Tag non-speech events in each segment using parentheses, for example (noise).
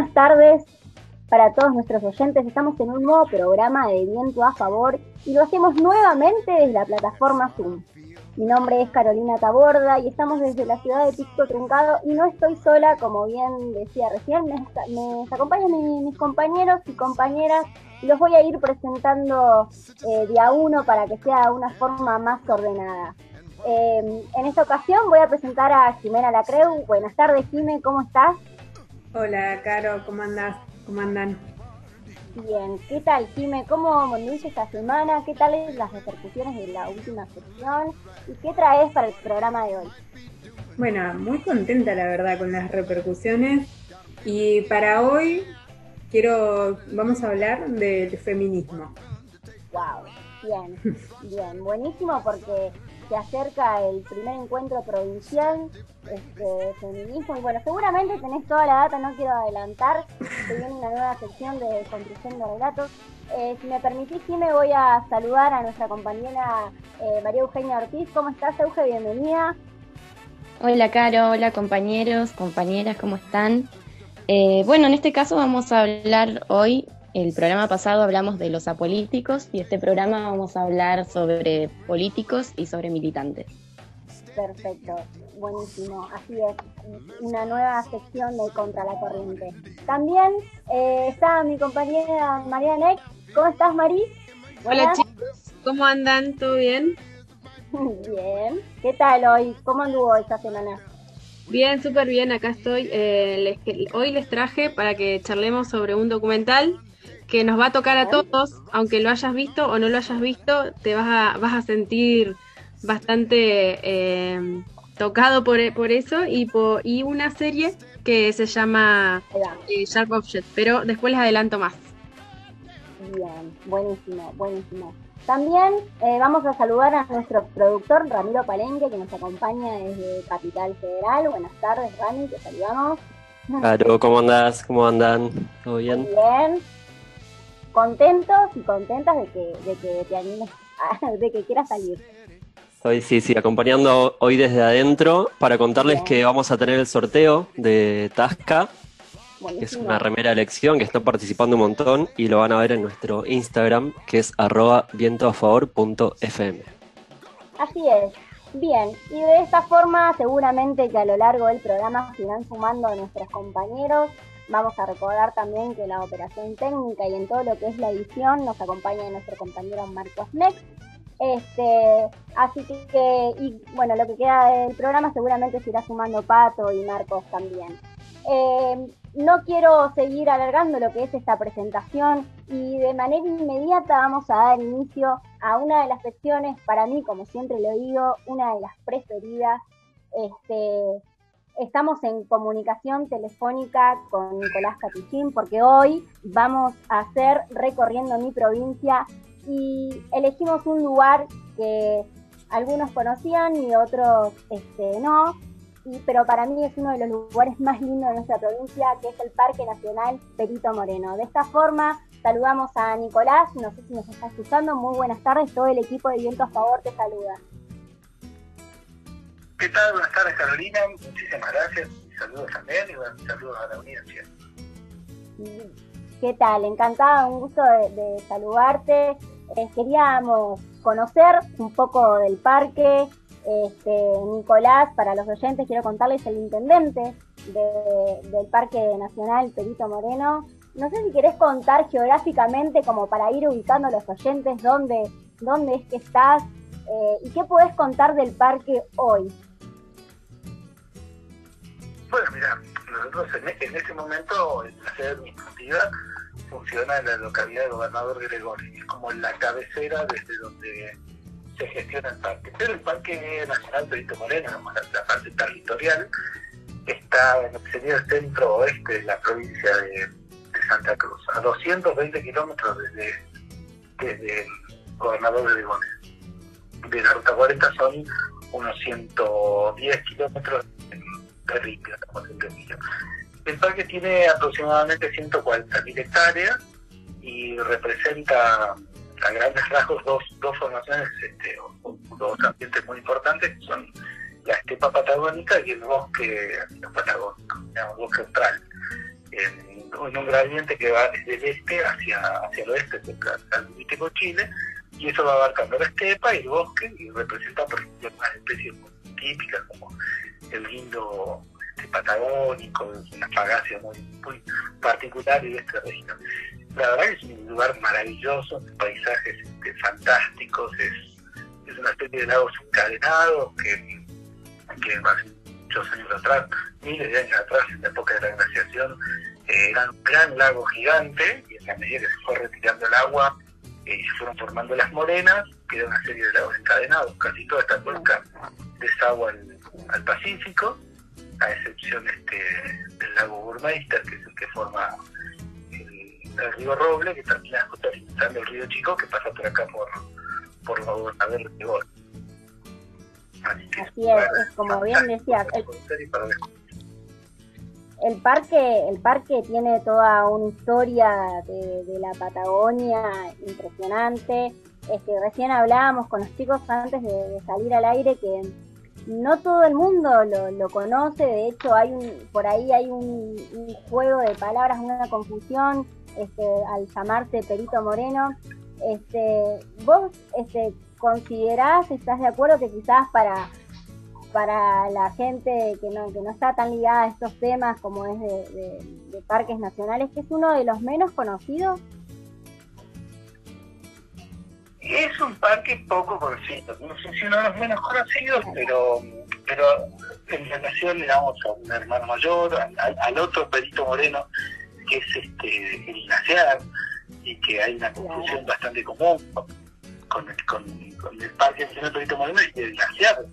buenas tardes para todos nuestros oyentes. Estamos en un nuevo programa de Viento a Favor y lo hacemos nuevamente desde la plataforma Zoom. Mi nombre es Carolina Taborda y estamos desde la ciudad de Pisco Truncado y no estoy sola, como bien decía recién, me, acompañan mis, compañeros y compañeras y los voy a ir presentando eh, de a uno para que sea de una forma más ordenada. Eh, en esta ocasión voy a presentar a Jimena Lacreu. Buenas tardes, Jime, ¿cómo estás? Hola, Caro, ¿cómo andás? ¿Cómo andan? Bien, ¿qué tal, Jime? ¿Cómo dice esta semana? ¿Qué tal las repercusiones de la última sección? ¿Y qué traes para el programa de hoy? Bueno, muy contenta la verdad con las repercusiones. Y para hoy quiero, vamos a hablar del feminismo. Wow, bien, (laughs) bien, buenísimo porque se acerca el primer encuentro provincial este, feminismo y bueno, seguramente tenés toda la data, no quiero adelantar, se viene una nueva sección de construcción de relatos. Eh, si me permitís, sí me voy a saludar a nuestra compañera eh, María Eugenia Ortiz. ¿Cómo estás, Euge? Bienvenida. Hola, Caro. Hola, compañeros, compañeras, ¿cómo están? Eh, bueno, en este caso vamos a hablar hoy el programa pasado hablamos de los apolíticos y este programa vamos a hablar sobre políticos y sobre militantes. Perfecto, buenísimo, así es, una nueva sección de Contra la Corriente. También eh, está mi compañera María Neck. ¿Cómo estás, Mari? Hola chicos, ¿cómo andan? ¿Todo bien? bien, ¿qué tal hoy? ¿Cómo anduvo esta semana? Bien, súper bien, acá estoy. Eh, hoy les traje para que charlemos sobre un documental que nos va a tocar a todos, aunque lo hayas visto o no lo hayas visto, te vas a, vas a sentir bastante eh, tocado por, por eso y, por, y una serie que se llama eh, Sharp Object, pero después les adelanto más. Bien, buenísimo, buenísimo. También eh, vamos a saludar a nuestro productor Ramiro Palenque que nos acompaña desde Capital Federal. Buenas tardes, Rami, te saludamos. Claro, ¿cómo andás? ¿Cómo andan? ¿Todo bien? Bien, contentos y contentas de que, de que te animes, (laughs) de que quieras salir. Hoy sí, sí, acompañando hoy desde adentro para contarles que vamos a tener el sorteo de Tasca, que es una remera elección que está participando un montón y lo van a ver en nuestro Instagram, que es arroba vientoafavor.fm. Así es. Bien, y de esta forma seguramente que a lo largo del programa se irán sumando nuestros compañeros Vamos a recordar también que la operación técnica y en todo lo que es la edición nos acompaña nuestro compañero Marcos Nex. Este, así que, y bueno, lo que queda del programa seguramente se irá sumando Pato y Marcos también. Eh, no quiero seguir alargando lo que es esta presentación y de manera inmediata vamos a dar inicio a una de las secciones, para mí, como siempre lo digo, una de las preferidas, este, Estamos en comunicación telefónica con Nicolás Catuchín porque hoy vamos a hacer recorriendo mi provincia y elegimos un lugar que algunos conocían y otros este, no, pero para mí es uno de los lugares más lindos de nuestra provincia, que es el Parque Nacional Perito Moreno. De esta forma, saludamos a Nicolás, no sé si nos está escuchando, muy buenas tardes, todo el equipo de Viento a Favor te saluda. ¿Qué tal? Buenas tardes, Carolina. Muchísimas gracias. saludos también y saludos a la audiencia. ¿Qué tal? Encantada, un gusto de, saludarte. Eh, queríamos conocer un poco del parque. Este, Nicolás, para los oyentes, quiero contarles el intendente del Parque Nacional Perito Moreno. No sé si querés contar geográficamente, como para ir ubicando a los oyentes, dónde, dónde es que estás eh, y qué podés contar del parque hoy. Bueno, mira, nosotros en, en este momento la sede administrativa funciona en la localidad de Gobernador Gregorio, es como la cabecera desde donde se gestiona el parque. Pero el Parque Nacional Perito Moreno, la, parte territorial, está en lo que sería el centro oeste de la provincia de, Santa Cruz, a 220 kilómetros desde, desde el Gobernador Gregorio. De la Ruta 40 son unos 110 kilómetros el parque tiene aproximadamente 140.000 hectáreas y representa a grandes rasgos dos, dos formaciones, este, dos ambientes muy importantes, que son la estepa patagónica y el bosque patagónico, el bosque austral. En, un gradiente que va desde el este hacia, hacia el oeste, del límite con Chile, y eso va abarcando la estepa y el bosque, y representa, por ejemplo, unas especies típicas como el guindo este, patagónico, una fagacia muy, muy particular de esta región. La verdad es un lugar maravilloso, paisajes este, fantásticos, es, es una especie de lagos encadenados que, que hace muchos años atrás, miles de años atrás, en la época de la glaciación, eh, era un gran lago gigante y en la medida que se fue retirando el agua eh, se fueron formando las morenas, quedó una serie de lagos encadenados. Casi toda esta cuenca desagua al, al Pacífico, a excepción este, del lago Burmeister, que es el que forma el, río Roble, que termina alimentando el río Chico, que pasa por acá por, por la gobernador de Gol. Así, es, como bien decías. El, el parque, el parque tiene toda una historia de, la Patagonia impresionante. Este, recién hablábamos con los chicos antes de, salir al aire que no todo el mundo lo, conoce, de hecho hay un, por ahí hay un, juego de palabras, una confusión este, al llamarse Perito Moreno. Este, ¿Vos este, considerás, estás de acuerdo que quizás para para la gente que no, que no está tan ligada a estos temas como es de, parques nacionales, que es uno de los menos conocidos? Es un parque poco conocido, no sé si uno de los menos conocidos, pero pero en relación, digamos, a un hermano mayor, al, otro Perito Moreno, que es este el glaciar, y que hay una confusión bastante común con, el, con, el Parque Nacional Perito Moreno y el glaciar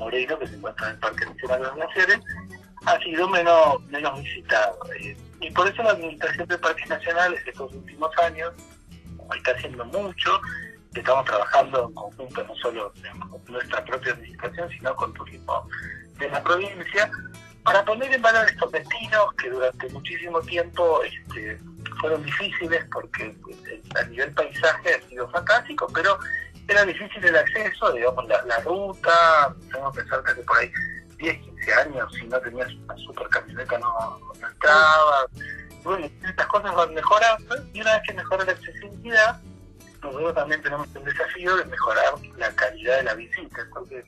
Moreno, que se encuentra en el Parque Nacional de los Glaciares, ha sido menos, visitado. Eh, y por eso la Administración de Parques Nacionales estos últimos años está haciendo mucho, estamos trabajando en conjunto no solo con nuestra propia administración, sino con turismo de la provincia, para poner en valor estos destinos que durante muchísimo tiempo este, fueron difíciles porque eh, a nivel paisaje ha sido fantástico, pero era difícil el acceso, digamos, la, la ruta, tengo que pensar que por ahí 10, 15 años, si no tenías una super camioneta no, no entraba. Bueno, estas cosas van mejorando y una vez que mejora la accesibilidad, nosotros también tenemos el desafío de mejorar la calidad de la visita. Entonces,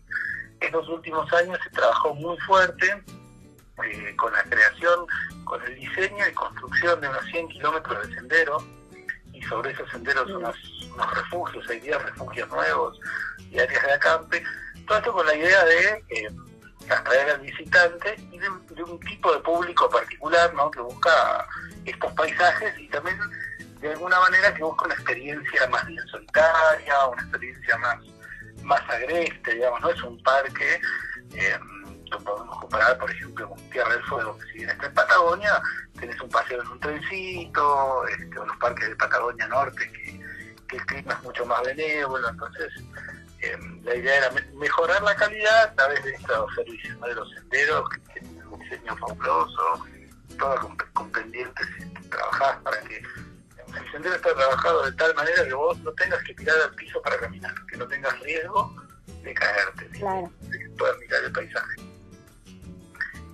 en los últimos años se trabajó muy fuerte eh, con la creación, con el diseño y construcción de unos 100 kilómetros de sendero y sobre esos senderos unos unos refugios, hay 10 refugios nuevos y áreas de acampe, todo esto con la idea de eh, atraer al visitante y de, un tipo de público particular ¿no? que busca estos paisajes y también de alguna manera que busca una experiencia más bien solitaria, una experiencia más, más agreste, digamos, no es un parque, eh, podemos comparar por ejemplo con Tierra del Fuego, que si bien está en Patagonia, tenés un paseo en un trencito, este, o los parques de Patagonia Norte que el clima es mucho más benévolo, entonces eh, la idea era mejorar la calidad a través de estos servicios, de los senderos, que tienen un diseño fabuloso, todo con, pendientes trabajadas para que el sendero está trabajado de tal manera que vos no tengas que tirar al piso para caminar, que no tengas riesgo de caerte, claro. de que puedas mirar el paisaje.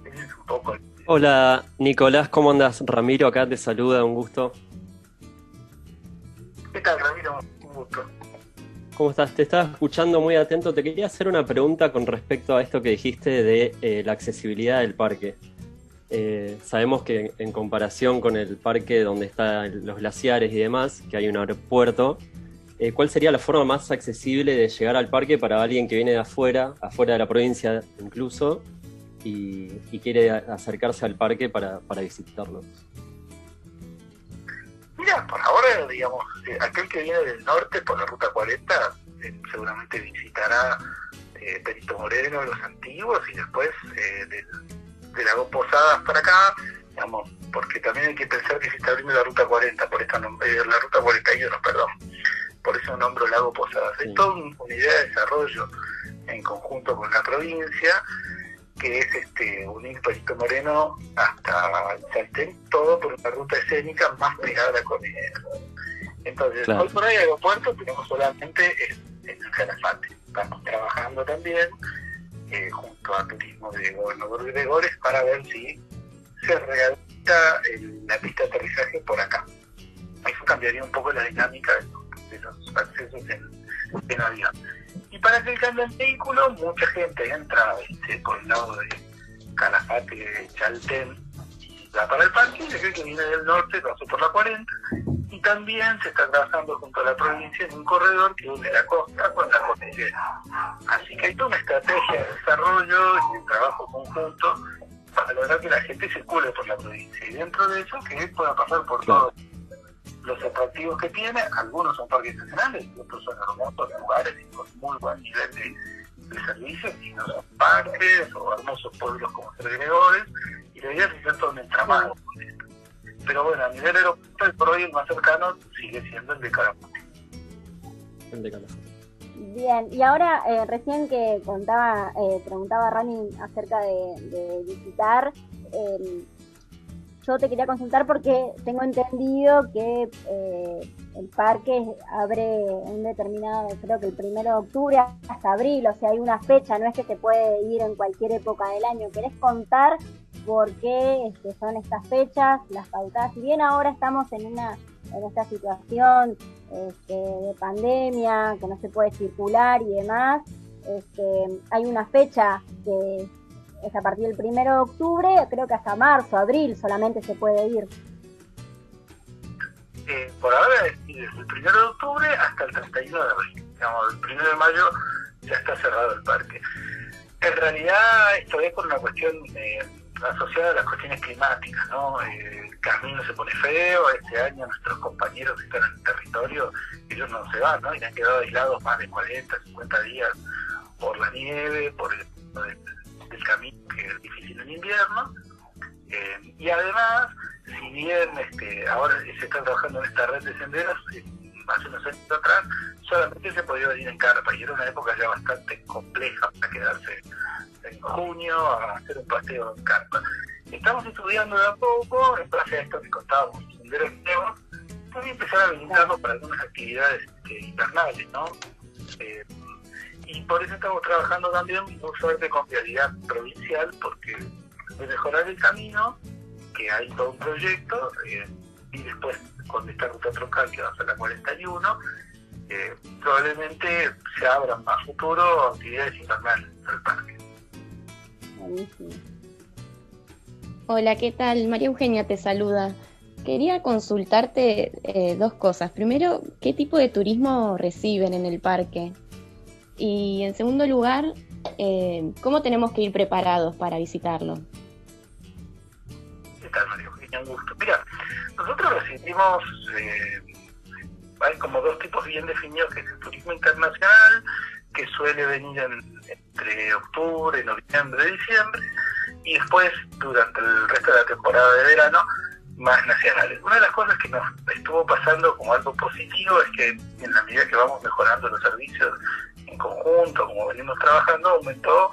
Ese es un poco Hola Nicolás, ¿cómo andas? Ramiro acá te saluda, un gusto. ¿Qué tal, Ramiro? Un gusto. ¿Cómo estás? Te estaba escuchando muy atento. Te quería hacer una pregunta con respecto a esto que dijiste de eh, la accesibilidad del parque. Eh, sabemos que en comparación con el parque donde están los glaciares y demás, que hay un aeropuerto, eh, ¿cuál sería la forma más accesible de llegar al parque para alguien que viene de afuera, afuera de la provincia incluso, y, quiere acercarse al parque para, para visitarlo? Por ahora, digamos, eh, aquel que viene del norte por la ruta 40 eh, seguramente visitará eh, Perito Moreno, los antiguos, y después eh, de, Lago Posadas para acá, digamos, porque también hay que pensar que se está abriendo la ruta 40, por esta la ruta 41, perdón, por eso nombro Lago Posadas. Es toda una idea de desarrollo en conjunto con la provincia que es este unir Perito Moreno hasta el Salten, todo por una ruta escénica más pegada a la cordillera. Entonces, hoy por hoy aeropuerto tenemos solamente en, el Calafate. Estamos trabajando también eh, junto a Turismo de Gobernador Gregores para ver si se pista, la pista de aterrizaje por acá. Eso cambiaría un poco la dinámica de, los accesos en, avión. Y para que cambie el vehículo, mucha gente entra este, por el lado de Calafate, Chaltén, y va para el parque, y se cree que viene del norte, pasó por la 40, y también se está trabajando junto a la provincia en un corredor que une la costa con la cordillera. Así que hay toda una estrategia de desarrollo y de trabajo conjunto para lograr que la gente circule por la provincia. Y dentro de eso, que pueda pasar por todos los atractivos que tiene, algunos son parques nacionales y otros son hermosos lugares y con muy buen nivel de, servicios, y no son parques o hermosos pueblos como Ser Gregores, y la idea es hacer todo un entramado pero bueno, a nivel aeropuerto, por hoy el más cercano sigue siendo el de Caramuti. El de Bien, y ahora eh, recién que contaba, eh, preguntaba Rani acerca de, visitar, em, yo te quería consultar porque tengo entendido que eh, el parque abre un determinado, creo que el primero de octubre hasta abril, o sea, hay una fecha, no es que se puede ir en cualquier época del año. ¿Querés contar por qué este, son estas fechas, las pautadas. Si bien ahora estamos en una en esta situación este, de pandemia, que no se puede circular y demás, este, hay una fecha que es a partir del primero de octubre, creo que hasta marzo, abril solamente se puede ir. Eh, por ahora es desde el primero de octubre hasta el 31 de abril. Digamos, el primero de mayo ya está cerrado el parque. En realidad esto es por una cuestión de asociada a las cuestiones climáticas, ¿no? Eh, el camino se pone feo, este año nuestros compañeros que están en el territorio, ellos no se van, ¿no? Y han quedado aislados más de 40, 50 días por la nieve, por el, camino que es difícil en invierno. Eh, y además, si bien este, ahora se está trabajando en esta red de senderos, eh, hace unos años atrás solamente se podía venir en carpa y era una época ya bastante compleja para quedarse en junio a hacer un paseo en carpa. Estamos estudiando de a poco, en base a esto que contábamos, senderos nuevos, también empezar a habilitarlo para algunas actividades este, invernales, ¿no? Eh, y por eso estamos trabajando también muy fuerte con vialidad provincial, porque de mejorar el camino, que hay todo un proyecto, eh, y después con esta ruta troncal que va a la 41, eh, probablemente se abran más futuro actividades invernales del parque. Hola, ¿qué tal? María Eugenia te saluda. Quería consultarte eh, dos cosas. Primero, ¿qué tipo de turismo reciben en el parque? Y en segundo lugar, eh, ¿cómo tenemos que ir preparados para visitarlo? ¿Qué tal, María Eugenia? Un gusto. Mira, nosotros recibimos, eh, hay como dos tipos bien definidos, que es el turismo internacional, que suele venir entre octubre, noviembre, diciembre, y después, durante el resto de la temporada de verano, más nacionales. Una de las cosas que nos estuvo pasando como algo positivo es que en la medida que vamos mejorando los servicios en conjunto, como venimos trabajando, aumentó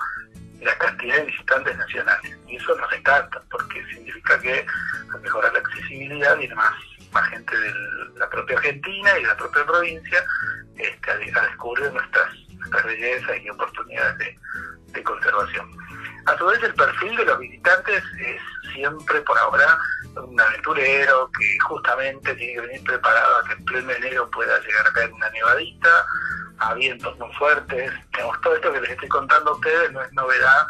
la cantidad de visitantes nacionales. Y eso nos encanta, porque significa que al mejorar la accesibilidad viene más, más gente de la propia Argentina y de la propia provincia este, a, descubrir nuestras, nuestras bellezas y oportunidades de, conservación. A su vez, el perfil de los visitantes es siempre, por ahora, un aventurero que justamente tiene que venir preparado a que en pleno enero pueda llegar a caer una nevadita, a vientos muy fuertes. todo esto que les estoy contando a ustedes no es novedad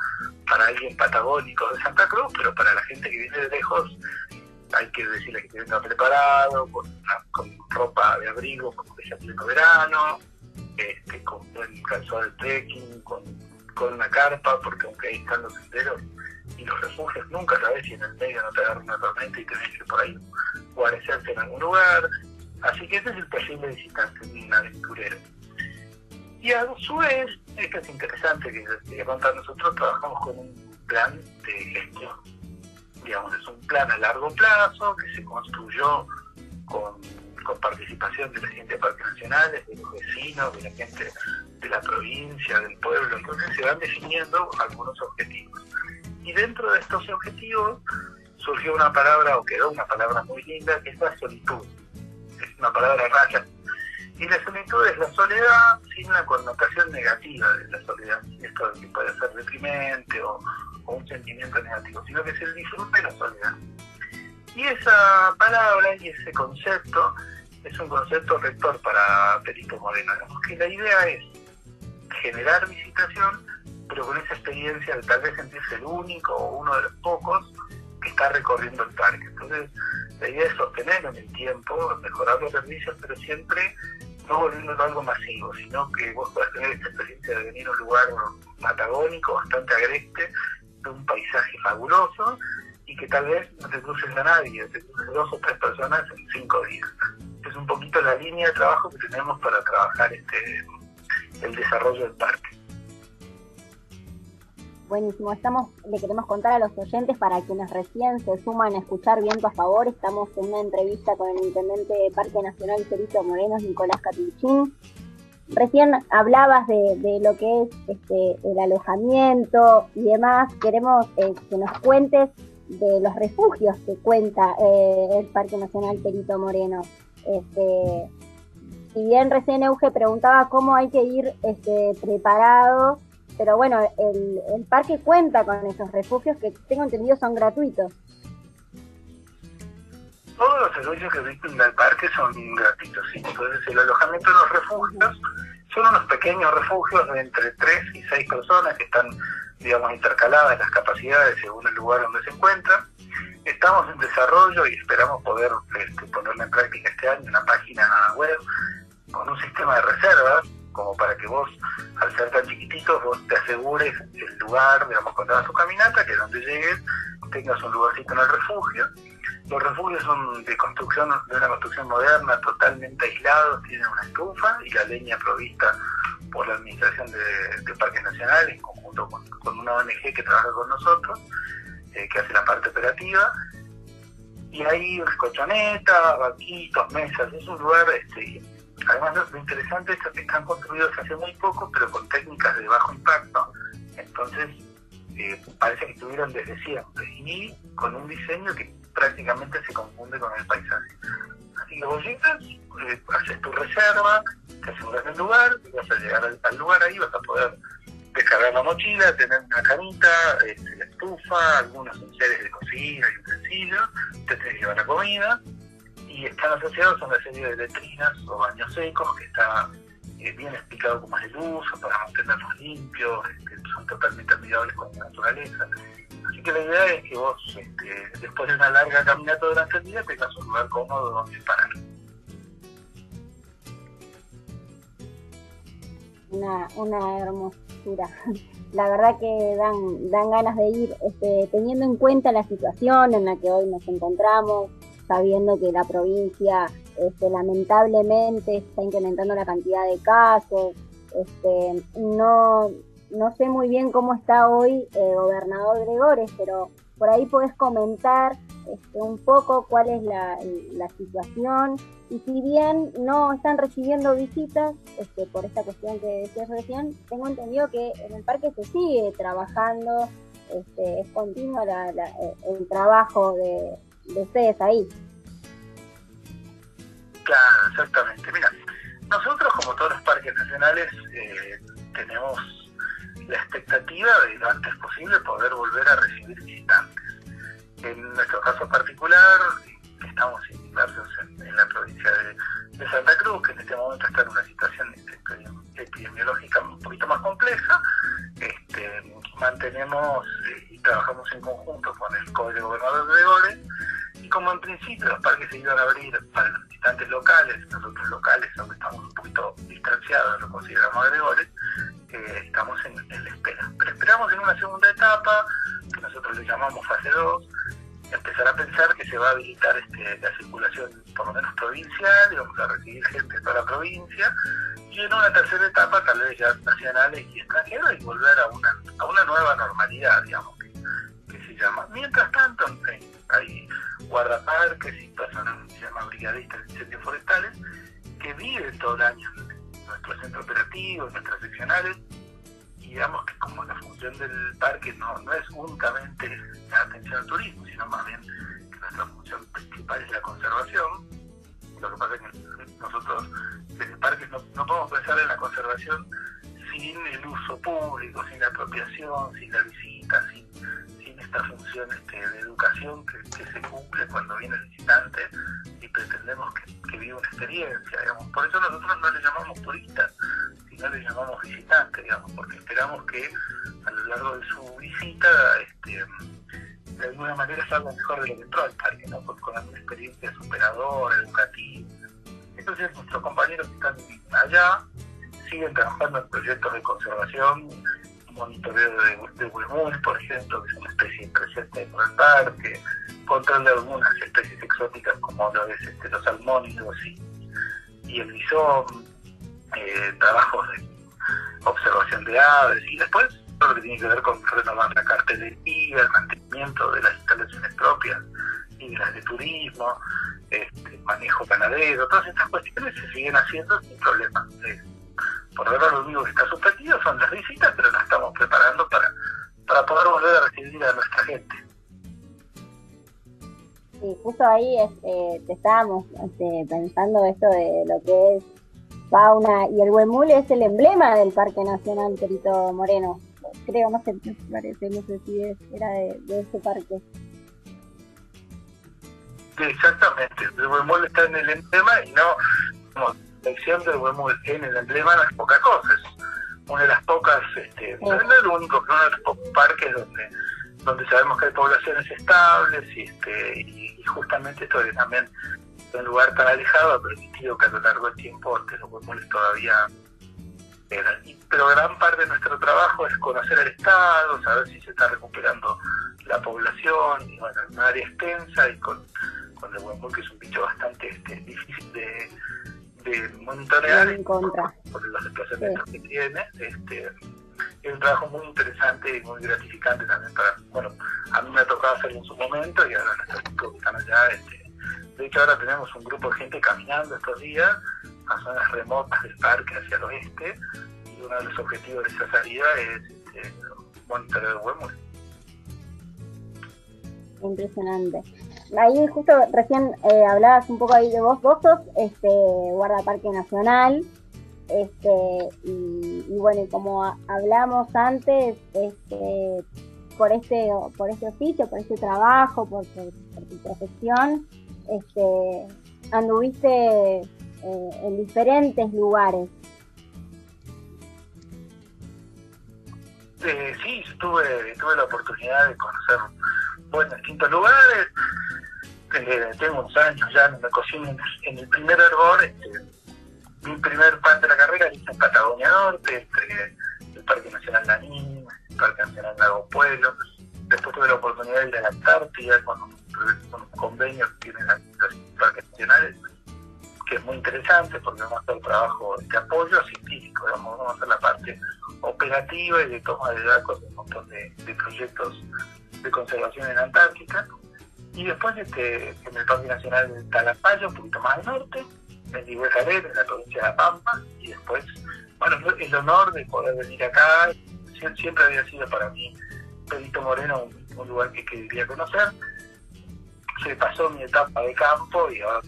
para alguien patagónico de Santa Cruz, pero para la gente que viene de lejos hay que decirle que venga preparado, con, ropa de abrigo, como que sea pleno verano, este, con buen calzado de trekking, con, con una carpa, porque aunque ahí están los senderos y los refugios, nunca sabes si en el medio no te agarra una tormenta y tenés que por ahí guarecerse en algún lugar. Así que ese es el perfil de visitante, un aventurero. Y a su vez, esto es interesante que les contar, nosotros trabajamos con un plan de gestión. Digamos, es un plan a largo plazo que se construyó con, participación de la gente de parques nacionales, de los vecinos, de la gente de la provincia, del pueblo. Entonces se van definiendo algunos objetivos. Y dentro de estos objetivos surgió una palabra, o quedó una palabra muy linda, que es la solitud. Es una palabra raya y la solitud es la soledad sin la connotación negativa de la soledad, esto que puede ser deprimente o, un sentimiento negativo, sino que es el disfrute de la soledad. Y esa palabra y ese concepto es un concepto rector para Perito Moreno. Que la idea es generar visitación, pero con esa experiencia de tal vez sentirse el único o uno de los pocos que está recorriendo el parque. Entonces, la idea es sostenerlo en el tiempo, mejorar los servicios, pero siempre no volviendo algo masivo, sino que vos puedas tener esta experiencia de venir a un lugar patagónico, bastante agreste, de un paisaje fabuloso, y que tal vez no te cruces a nadie, te cruces dos o tres personas en cinco días. Es un poquito la línea de trabajo que tenemos para trabajar este el desarrollo del parque. Buenísimo, estamos, le queremos contar a los oyentes para quienes recién se suman a escuchar Viento a Favor, estamos en una entrevista con el intendente de Parque Nacional Cerito Morenos, Nicolás Capuchín. Recién hablabas de, lo que es este, el alojamiento y demás, queremos eh, que nos cuentes de los refugios que cuenta eh, el Parque Nacional Perito Moreno. Este, si bien recién Euge preguntaba cómo hay que ir este, preparado pero bueno, el, el parque cuenta con esos refugios que tengo entendido son gratuitos. Todos los servicios que brinda el parque son gratuitos, sí. Entonces, el alojamiento de los refugios son unos pequeños refugios de entre 3 y 6 personas que están, digamos, intercaladas las capacidades según el lugar donde se encuentran. Estamos en desarrollo y esperamos poder este, ponerla en práctica este año una página web con un sistema de reservas como para que vos, al ser tan chiquititos, vos te asegures el lugar, digamos, cuando hagas tu caminata, que donde llegues tengas un lugarcito en el refugio. Los refugios son de construcción, de una construcción moderna, totalmente aislados, tienen una estufa y la leña provista por la Administración de, Parques Nacionales, en conjunto con, una ONG que trabaja con nosotros, eh, que hace la parte operativa. Y hay colchonetas, banquitos, mesas, es un lugar este, Además, lo interesante es que están construidos hace muy poco, pero con técnicas de bajo impacto. Entonces, eh, parece que estuvieron desde siempre y con un diseño que prácticamente se confunde con el paisaje. Así que vos eh, haces tu reserva, te aseguras el lugar, vas a llegar al, lugar ahí, vas a poder descargar la mochila, tener una camita, este, la estufa, algunos enseres de cocina y utensilios, te que llevar la comida y están asociados a una serie de letrinas o baños secos que está eh, bien explicado cómo es el uso para mantenerlos limpios, este, son totalmente amigables con la naturaleza. Así que la idea es que vos, este, después de una larga caminata durante el día, tengas un lugar cómodo donde parar. Una, una hermosura. (laughs) La verdad que dan, dan ganas de ir, este, teniendo en cuenta la situación en la que hoy nos encontramos, sabiendo que la provincia este, lamentablemente está incrementando la cantidad de casos. Este, no, no sé muy bien cómo está hoy eh, gobernador Gregores, pero por ahí puedes comentar este, un poco cuál es la, situación y si bien no están recibiendo visitas este, por esta cuestión que decías recién, tengo entendido que en el parque se sigue trabajando, este, es continuo el trabajo de, de ustedes ahí. Claro, exactamente. Mira, nosotros como todos los parques nacionales eh, tenemos la expectativa de lo antes posible poder volver a recibir visitantes. En nuestro caso particular, estamos inmersos en, la provincia de, Santa Cruz, que en este momento está en una situación epidemiológica un poquito más compleja, este, mantenemos eh, trabajamos en conjunto con el Código Gobernador Gregores y como en principio los parques se iban a abrir para los visitantes locales, nosotros locales, aunque estamos un poquito distanciados, lo consideramos agregores, eh, estamos en, la espera. Pero esperamos en una segunda etapa, que nosotros le llamamos fase 2, empezar a pensar que se va a habilitar este, la circulación por lo menos provincial, y vamos a recibir gente de toda la provincia, y en una tercera etapa tal vez ya nacionales y extranjeros y volver a una, a una nueva normalidad, digamos, Mientras tanto, hay guardaparques y personas que se llaman brigadistas de incendios forestales que viven todo el año en nuestro centro operativo, en nuestras seccionales, y digamos que como la función del parque no, no es únicamente la atención al turismo, sino más bien que nuestra función principal es la conservación, lo que pasa es que nosotros desde el parque no, no podemos pensar en la conservación sin el uso público, sin la apropiación, sin la visita, esta función este, de educación que, se cumple cuando viene el visitante y pretendemos que, que viva una experiencia, digamos. Por eso nosotros no le llamamos turistas, sino le llamamos visitantes, digamos, porque esperamos que a lo largo de su visita este, de alguna manera salga mejor de lo que entró al parque, ¿no? con, alguna experiencia superadora, educativa. Entonces nuestros compañeros que están allá siguen trabajando en proyectos de conservación, monitoreo de, de huemul, por ejemplo, que es una especie presente en el parque, control de algunas especies exóticas como lo es este, los salmónidos y, el bisón, eh, trabajos de observación de aves y después todo lo que tiene que ver con renovar la cartelería, el mantenimiento de las instalaciones propias y las de turismo, este, manejo ganadero, todas estas cuestiones se siguen haciendo sin problemas. por ahora lo único que está suspendido son las visitas, Sí, justo ahí este, te estábamos este, pensando esto de lo que es fauna y el huemul es el emblema del Parque Nacional Perito Moreno. Creo, no sé, me parece, no sé si era de, de ese parque. Exactamente, el huemul está en el emblema y no, como la acción del huemul en el emblema no es poca cosa, es una de las pocas, este, no es el único, pero uno de los pocos parques donde donde sabemos que hay poblaciones estables y, este, y, justamente esto de también un lugar tan alejado ha permitido que a lo largo del tiempo este, los huemules todavía. Pero gran parte de nuestro trabajo es conocer el estado, saber si se está recuperando la población, y bueno, en un área extensa y con con el huemul, que es un bicho bastante este, difícil de, de monitorear por, los desplazamientos que tiene. Este, es un trabajo muy interesante y muy gratificante también para, bueno, a mí me ha tocado hacerlo en su momento y ahora nuestros chicos están allá. Este, de hecho, ahora tenemos un grupo de gente caminando estos días a zonas remotas del parque hacia el oeste y uno de los objetivos de esa salida es este, monitorear el huemul. Impresionante ahí justo recién eh, hablabas un poco ahí de vos, vos sos este, guardaparque nacional, este, y, bueno, como hablamos antes, este, por este, por este oficio, por este trabajo, por, tu profesión, este, anduviste eh, en diferentes lugares. Eh, sí, tuve, tuve la oportunidad de conocer bueno, distintos lugares, eh, tengo unos años ya, me cocino en, el primer hervor, este, mi primer parte de la carrera hice en Patagonia Norte, entre el Parque Nacional Lanín, el Parque Nacional Lago Pueblo, después tuve la oportunidad de ir a la Antártida con un, convenio que tienen los parques nacionales, que es muy interesante porque vamos a hacer trabajo de apoyo científico, vamos a hacer la parte operativa y de toma de datos de un montón de, de proyectos de conservación en Antártica. Y después este, en el Parque Nacional de Talapayo, un poquito más al norte, en Iguejalén, en la provincia de La Pampa, y después, bueno, el honor de poder venir acá, siempre había sido para mí Perito Moreno un, lugar que quería conocer. Se pasó mi etapa de campo y ahora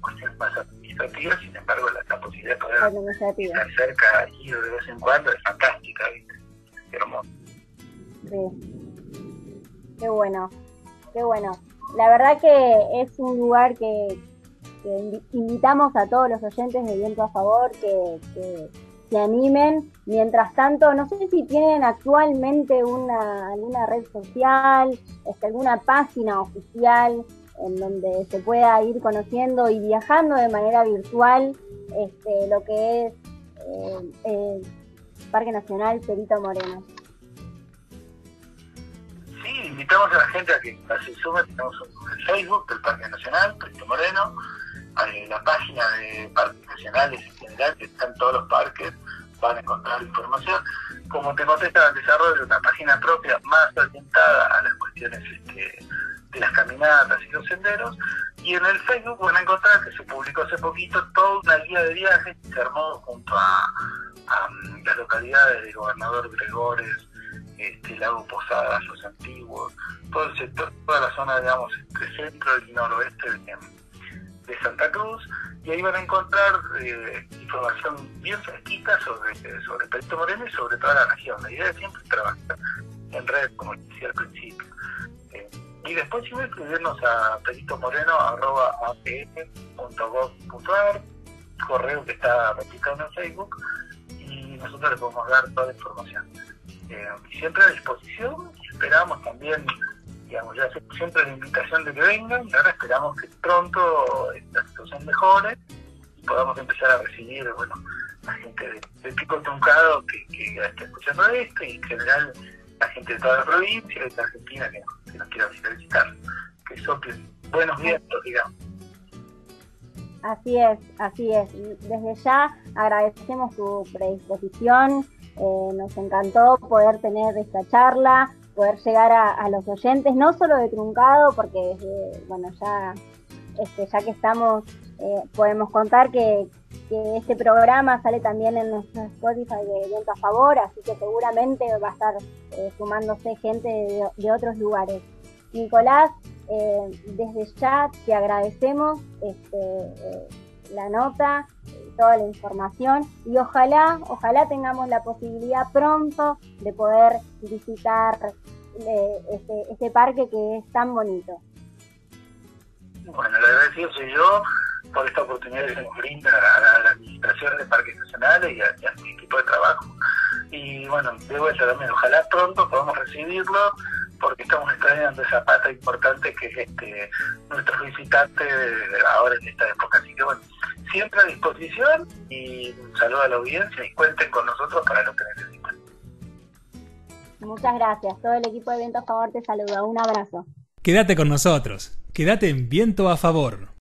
cuestiones más administrativas, sin embargo la, posibilidad de poder estar cerca y de vez en cuando es fantástica, ¿viste? Qué hermoso. Sí. Qué bueno, qué bueno la verdad que es un lugar que, invitamos a todos los oyentes de Viento a Favor que, se animen. Mientras tanto, no sé si tienen actualmente una, alguna red social, este, alguna página oficial en donde se pueda ir conociendo y viajando de manera virtual este, lo que es eh, Parque Nacional Perito Moreno. Invitamos a la gente a que se sume, tenemos un Facebook del Parque Nacional, Perito Moreno, la página de parques nacionales en general, que están todos los parques, van a encontrar información. Como te conté, está el desarrollo de una página propia más orientada a las cuestiones este, de las caminatas y los senderos. Y en el Facebook van a encontrar que se publicó hace poquito toda una guía de viajes que se armó junto a, a las localidades de Gobernador Gregores, este, Lago Posadas, los antiguos, todo el sector, toda la zona, digamos, entre centro y noroeste de, Santa Cruz, y ahí van a encontrar eh, información bien fresquita sobre, sobre Perito Moreno y sobre toda la región. La idea es siempre trabajar en red, como decía al principio. Eh, y después si escribirnos a peritomoreno.gov.ar, correo que está registrado en Facebook, y nosotros le podemos dar toda la información. Eh, siempre a disposición, esperamos también, digamos, ya siempre la invitación de que vengan, y ahora esperamos que pronto la situación mejore y podamos empezar a recibir, bueno, la gente de, Pico Truncado que, que está escuchando esto, y en general la gente de toda la provincia, de Argentina que, nos quiera visitar, que soplen buenos vientos, digamos. Así es, así es. Desde ya agradecemos tu predisposición. Eh, nos encantó poder tener esta charla, poder llegar a, los oyentes, no solo de Truncado, porque bueno ya, este, ya que estamos, eh, podemos contar que, este programa sale también en nuestro Spotify de Viento a Favor, así que seguramente va a estar eh, sumándose gente de, otros lugares. Nicolás, eh, desde ya te agradecemos este, la nota, toda la información y ojalá, ojalá tengamos la posibilidad pronto de poder visitar este, este parque que es tan bonito. Bueno, le agradecido soy yo por esta oportunidad que nos brinda a la, Administración de Parques Nacionales y a, mi equipo de trabajo. Y bueno, de vuelta también, ojalá pronto podamos recibirlo porque estamos extrañando esa pata importante que es este nuestros visitantes ahora en esta época. Así que bueno, siempre a disposición y un saludo a la audiencia y cuenten con nosotros para lo que necesiten. Muchas gracias. Todo el equipo de Viento a Favor te saluda. Un abrazo. Quédate con nosotros. Quédate en Viento a Favor.